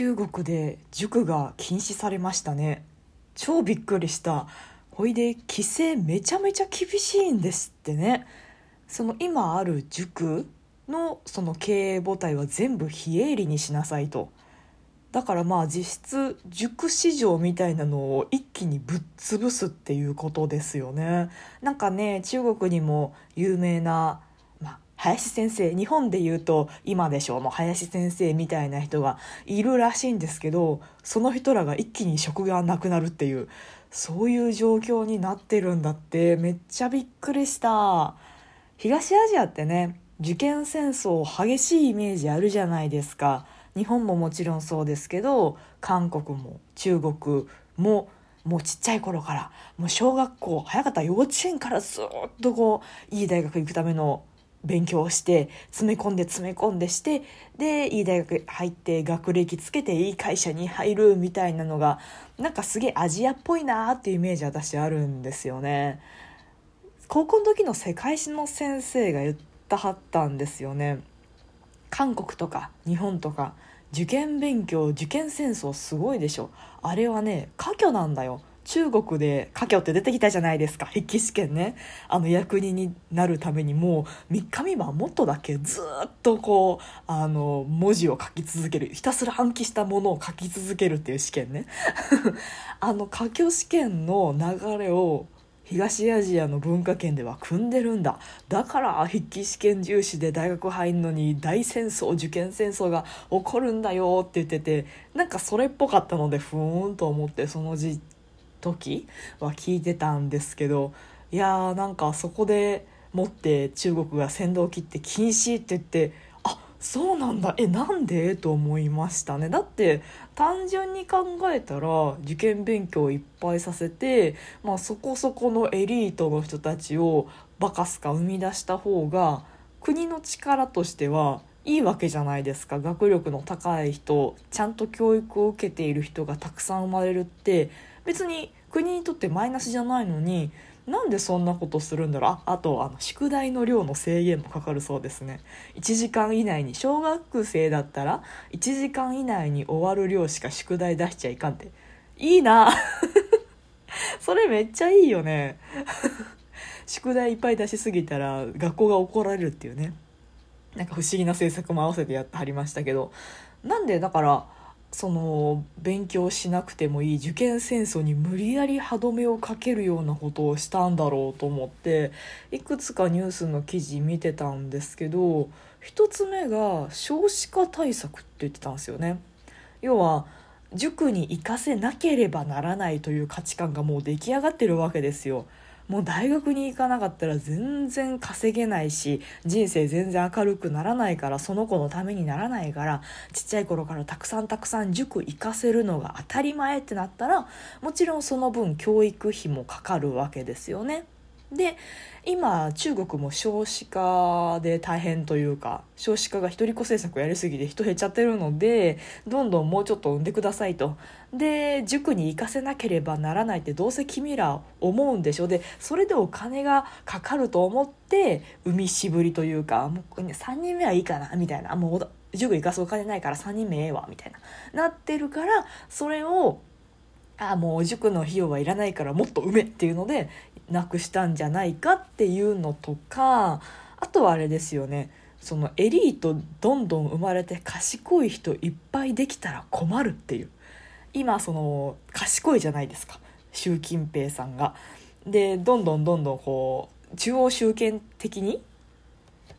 中国で塾が禁止されましたね。超びっくりした。ほいで規制めちゃめちゃ厳しいんですってね。その今ある塾のその経営母体は全部非営利にしなさいと。だからまあ実質塾市場みたいなのを一気にぶっ潰すっていうことですよね。なんかね中国にも有名な、林先生日本で言うと今でしょう。の林先生みたいな人がいるらしいんですけどその人らが一気に職がなくなるっていうそういう状況になってるんだってめっちゃびっくりした。東アジアってね受験戦争激しいイメージあるじゃないですか。日本ももちろんそうですけど韓国も中国ももうちっちゃい頃からもう小学校早かった幼稚園からずっとこういい大学行くための勉強して詰め込んで詰め込んでしてでいい大学入って学歴つけていい会社に入るみたいなのがなんかすげえアジアっぽいなっていうイメージ私あるんですよね。高校の時の世界史の先生が言ったはったんですよね。韓国とか日本とか受験勉強受験戦争すごいでしょあれはね科挙なんだよ中国で科挙って出てきたじゃないですか。筆記試験ね。あの役人になるためにもう3日3晩もっとだけずっとこうあの文字を書き続ける。ひたすら暗記したものを書き続けるっていう試験ね。あの科挙試験の流れを東アジアの文化圏では組んでるんだ。だから筆記試験重視で大学入んのに大戦争受験戦争が起こるんだよって言っててなんかそれっぽかったのでふーんと思ってその時時は聞いてたんですけどいやーなんかそこでもって中国が先導を切って禁止って言ってあそうなんだ。えなんでと思いましたね。だって単純に考えたら受験勉強いっぱいさせて、まあ、そこそこのエリートの人たちをバカすか生み出した方が国の力としてはいいわけじゃないですか。学力の高い人ちゃんと教育を受けている人がたくさん生まれるって別に国にとってマイナスじゃないのになんでそんなことするんだろう？ああとあの宿題の量の制限もかかるそうですね。1時間以内に小学生だったら1時間以内に終わる量しか宿題出しちゃいかんって。いいな。それめっちゃいいよね。宿題いっぱい出しすぎたら学校が怒られるっていうね。なんか不思議な政策も合わせてやってはりましたけど。なんでだからその勉強しなくてもいい受験戦争に無理やり歯止めをかけるようなことをしたんだろうと思っていくつかニュースの記事見てたんですけど一つ目が少子化対策って言ってたんですよね。要は塾に行かせなければならないという価値観がもう出来上がってるわけですよ。もう大学に行かなかったら全然稼げないし人生全然明るくならないからその子のためにならないからちっちゃい頃からたくさんたくさん塾行かせるのが当たり前ってなったらもちろんその分教育費もかかるわけですよね。で今中国も少子化で大変というか少子化が一人子政策やりすぎて人減っちゃってるのでどんどんもうちょっと産んでくださいと。で塾に行かせなければならないってどうせ君ら思うんでしょ。でそれでお金がかかると思って産みしぶりというかもう3人目はいいかなみたいな。もう塾行かすお金ないから3人目ええわみたいな。なってるからそれをあもう塾の費用はいらないからもっと産めっていうのでなくしたんじゃないかっていうのとかあとはあれですよね。そのエリートどんどん生まれて賢い人いっぱいできたら困るっていう。今その賢いじゃないですか。習近平さんが。でどんどんどんどんこう中央集権的に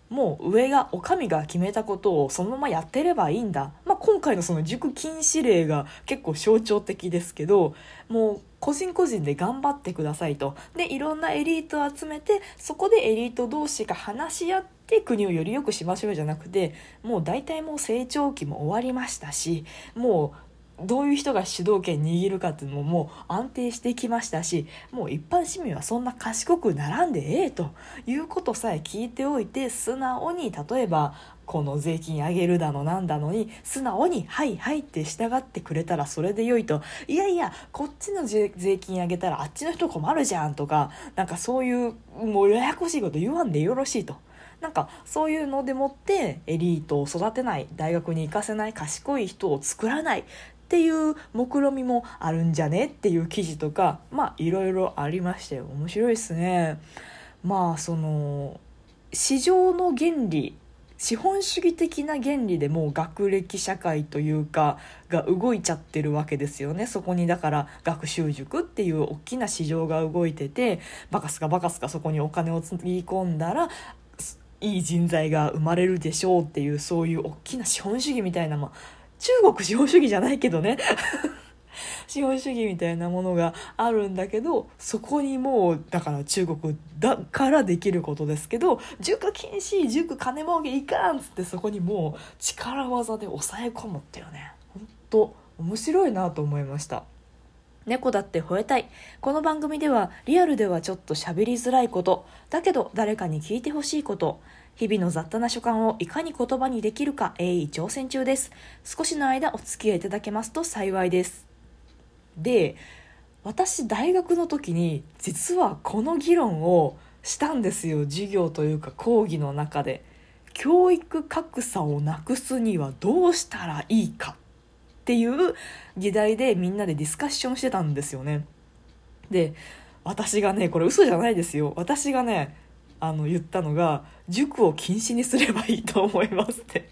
もう上がお上が決めたことをそのままやってればいいんだ、まあ、今回のその塾禁止令が結構象徴的ですけどもう個人個人で頑張ってくださいと。でいろんなエリートを集めてそこでエリート同士が話し合って国をより良くしましょうじゃなくてもう大体もう成長期も終わりましたしもうどういう人が主導権握るかっていうのももう安定してきましたしもう一般市民はそんな賢くならんでええということさえ聞いておいて素直に例えばこの税金上げるだのなんだのに素直に「はいはい」って従ってくれたらそれでよいといやいやこっちの税金上げたらあっちの人困るじゃんとかなんかそういうもうややこしいこと言わんでよろしいと。なんかそういうのでもってエリートを育てない大学に行かせない賢い人を作らないっていう目論みもあるんじゃねっていう記事とかまあいろいろありまして面白いですね。まあその市場の原理資本主義的な原理でもう学歴社会というかが動いちゃってるわけですよね。そこにだから学習塾っていう大きな市場が動いててバカすかバカすかそこにお金をつぎ込んだらいい人材が生まれるでしょうっていうそういう大きな資本主義みたいな、まあ、中国資本主義じゃないけどね。資本主義みたいなものがあるんだけどそこにもうだから中国だからできることですけど塾禁止塾金儲けいかんっつってそこにもう力技で抑え込むっていうねほんと面白いなと思いました。猫だって吠えたい。この番組ではリアルではちょっと喋りづらいこと、だけど誰かに聞いてほしいこと、日々の雑多な所感をいかに言葉にできるか鋭意挑戦中です。少しの間お付き合いいただけますと幸いです。で私大学の時に実はこの議論をしたんですよ授業というか講義の中で。教育格差をなくすにはどうしたらいいかっていう議題でみんなでディスカッションしてたんですよね。で私がねこれ嘘じゃないですよ。私がねあの言ったのが塾を禁止にすればいいと思いますって。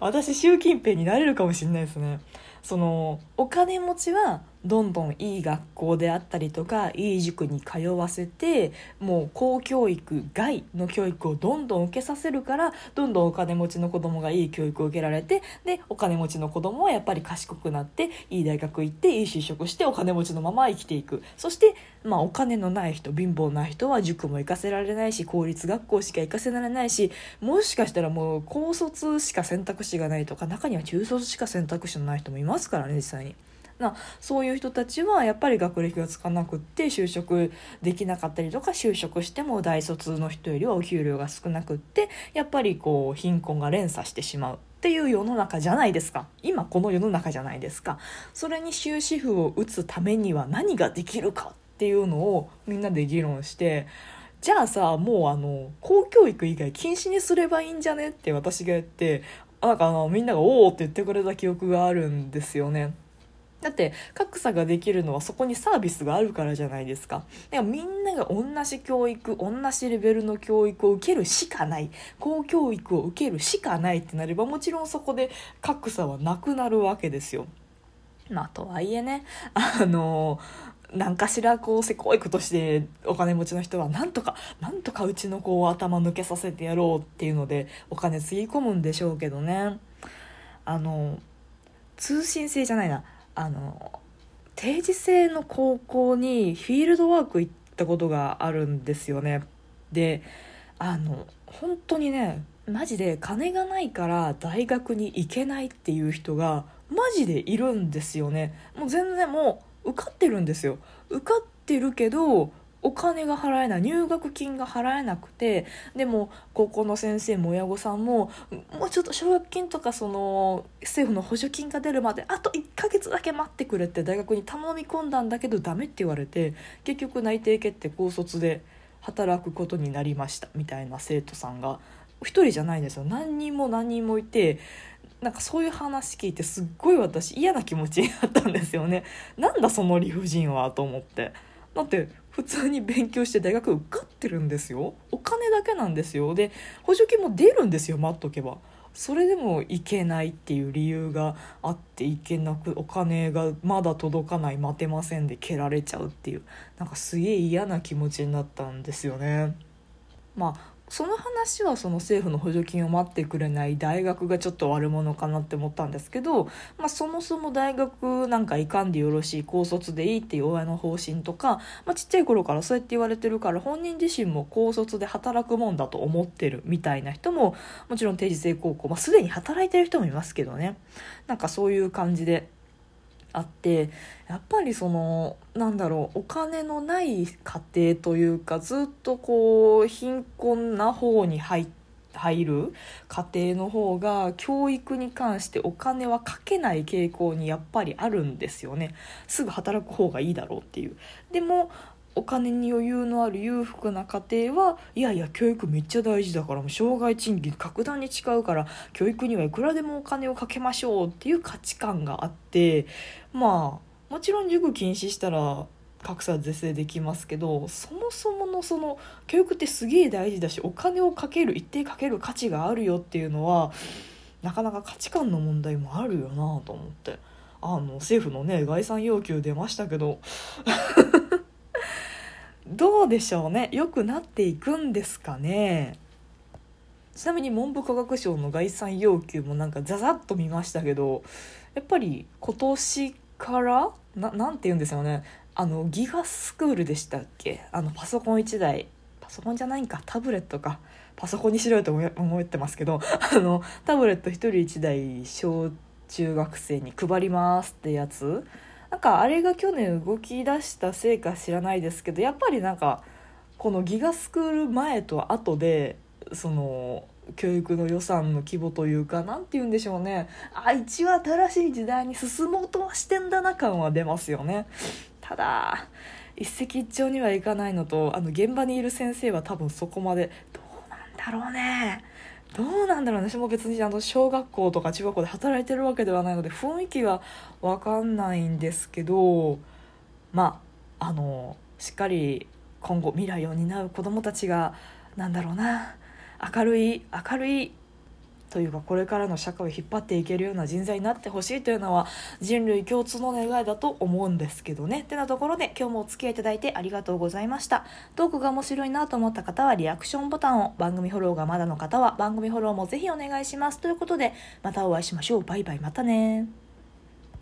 私習近平になれるかもしれないですね。そのお金持ちはどんどんいい学校であったりとかいい塾に通わせてもう公教育外の教育をどんどん受けさせるからどんどんお金持ちの子供がいい教育を受けられてでお金持ちの子供はやっぱり賢くなっていい大学行っていい就職してお金持ちのまま生きていくそして、まあ、お金のない人貧乏な人は塾も行かせられないし公立学校しか行かせられないしもしかしたらもう高卒しか選択肢がないとか中には中卒しか選択肢のない人もいますからね実際に。なそういう人たちはやっぱり学歴がつかなくって就職できなかったりとか就職しても大卒の人よりはお給料が少なくってやっぱりこう貧困が連鎖してしまう。っていう世の中じゃないですか今この世の中じゃないですかそれに終止符を打つためには何ができるかっていうのをみんなで議論してじゃあさもうあの公教育以外禁止にすればいいんじゃねって私が言ってなんかあのみんなが「おお」って言ってくれた記憶があるんですよね。だって格差ができるのはそこにサービスがあるからじゃないですか。だからみんなが同じ教育、同じレベルの教育を受けるしかない。公教育を受けるしかないってなればもちろんそこで格差はなくなるわけですよ。まあとはいえね、あの何かしらこうせこいことしてお金持ちの人はなんとかなんとかうちの子を頭抜けさせてやろうっていうのでお金つぎ込むんでしょうけどねあの通信制じゃないなあの定時制の高校にフィールドワーク行ったことがあるんですよね。であの本当にねマジで金がないから大学に行けないっていう人がマジでいるんですよね。もう全然もう受かってるんですよ。受かってるけどお金が払えない入学金が払えなくてでも高校の先生も親御さんももうちょっと奨学金とかその政府の補助金が出るまであと1ヶ月だけ待ってくれって大学に頼み込んだんだけどダメって言われて結局内定決定高卒で働くことになりましたみたいな生徒さんが。1人じゃないんですよ。何人も何人もいてなんかそういう話聞いてすっごい私嫌な気持ちになったんですよね。なんだその理不尽はと思って。だって普通に勉強して大学受かってるんですよ。お金だけなんですよ。で補助金も出るんですよ待っとけば。それでもいけないっていう理由があっていけなくお金がまだ届かない待てませんで蹴られちゃうっていう。なんかすげえ嫌な気持ちになったんですよね。まあその話はその政府の補助金を待ってくれない大学がちょっと悪者かなって思ったんですけど、まあ、そもそも大学なんか行かんでよろしい高卒でいいっていう親の方針とか、まあ、ちっちゃい頃からそうやって言われてるから本人自身も高卒で働くもんだと思ってるみたいな人ももちろん定時制高校、まあ、すでに働いてる人もいますけどねなんかそういう感じで。あってやっぱりそのなんだろうお金のない家庭というかずっとこう貧困な方に入入る家庭の方が教育に関してお金はかけない傾向にやっぱりあるんですよね。すぐ働く方がいいだろうっていう。でもお金に余裕のある裕福な家庭はいやいや教育めっちゃ大事だからもう障害賃金格段に違うから教育にはいくらでもお金をかけましょうっていう価値観があってまあもちろん塾禁止したら格差是正できますけどそもそものその教育ってすげえ大事だしお金をかける一定かける価値があるよっていうのはなかなか価値観の問題もあるよなと思って。あの政府のね概算要求出ましたけど。どうでしょうね。良くなっていくんですかね。ちなみに文部科学省の概算要求もなんかザザッと見ましたけどやっぱり今年からななんて言うんですよね。あのギガスクールでしたっけ？あのパソコン1台。パソコンじゃないんか。タブレットか。パソコンにしろよと思ってますけど。あのタブレット1人1台小中学生に配りますってやつ。なんかあれが去年動き出したせいか知らないですけどやっぱりなんかこのギガスクール前と後でその教育の予算の規模というか何て言うんでしょうね。あ一応新しい時代に進もうとはしてんだな感は出ますよね。ただ一石一鳥にはいかないのとあの現場にいる先生は多分そこまでどうなんだろうね。どうなんだろう私も別にあの小学校とか中学校で働いてるわけではないので雰囲気は分かんないんですけどまああのしっかり今後未来を担う子どもたちがなんだろうな。明るい明るいというかこれからの社会を引っ張っていけるような人材になってほしいというのは人類共通の願いだと思うんですけどね。ってなところで今日もお付き合いいただいてありがとうございました。トークが面白いなと思った方はリアクションボタンを番組フォローがまだの方は番組フォローもぜひお願いします。ということでまたお会いしましょう。バイバイ。またね